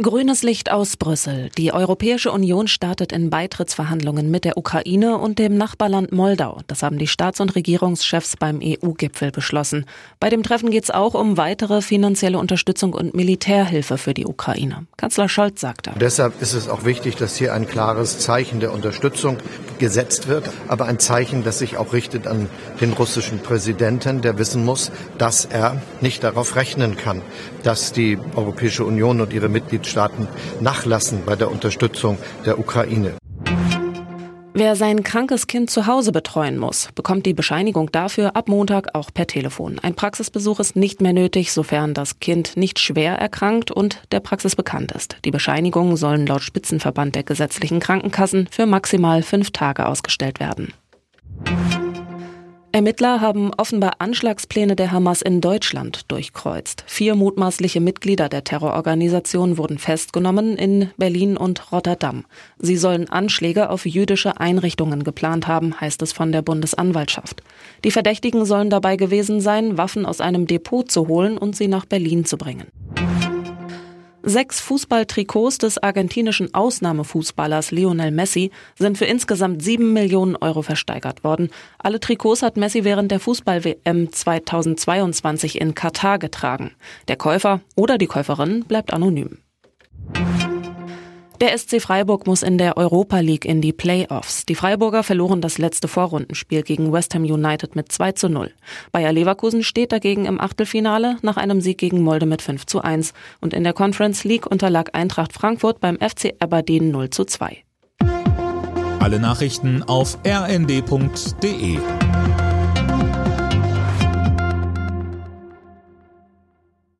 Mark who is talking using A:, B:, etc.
A: Grünes Licht aus Brüssel. Die Europäische Union startet in Beitrittsverhandlungen mit der Ukraine und dem Nachbarland Moldau. Das haben die Staats- und Regierungschefs beim EU-Gipfel beschlossen. Bei dem Treffen geht es auch um weitere finanzielle Unterstützung und Militärhilfe für die Ukraine. Kanzler Scholz sagte.
B: Deshalb ist es auch wichtig, dass hier ein klares Zeichen der Unterstützung gesetzt wird, aber ein Zeichen, das sich auch richtet an den russischen Präsidenten, der wissen muss, dass er nicht darauf rechnen kann, dass die Europäische Union und ihre Mitgliedstaaten Mitgliedstaaten nachlassen bei der Unterstützung der Ukraine.
A: Wer sein krankes Kind zu Hause betreuen muss, bekommt die Bescheinigung dafür ab Montag auch per Telefon. Ein Praxisbesuch ist nicht mehr nötig, sofern das Kind nicht schwer erkrankt und der Praxis bekannt ist. Die Bescheinigungen sollen laut Spitzenverband der gesetzlichen Krankenkassen für maximal fünf Tage ausgestellt werden. Ermittler haben offenbar Anschlagspläne der Hamas in Deutschland durchkreuzt. Vier mutmaßliche Mitglieder der Terrororganisation wurden festgenommen in Berlin und Rotterdam. Sie sollen Anschläge auf jüdische Einrichtungen geplant haben, heißt es von der Bundesanwaltschaft. Die Verdächtigen sollen dabei gewesen sein, Waffen aus einem Depot zu holen und sie nach Berlin zu bringen. Sechs Fußballtrikots des argentinischen Ausnahmefußballers Lionel Messi sind für insgesamt sieben Millionen Euro versteigert worden. Alle Trikots hat Messi während der Fußball-WM 2022 in Katar getragen. Der Käufer oder die Käuferin bleibt anonym. Der SC Freiburg muss in der Europa League in die Playoffs. Die Freiburger verloren das letzte Vorrundenspiel gegen West Ham United mit 2 zu 0. Bayer Leverkusen steht dagegen im Achtelfinale nach einem Sieg gegen Molde mit 5 zu 1. Und in der Conference League unterlag Eintracht Frankfurt beim FC Aberdeen 0 zu 2.
C: Alle Nachrichten auf rnd.de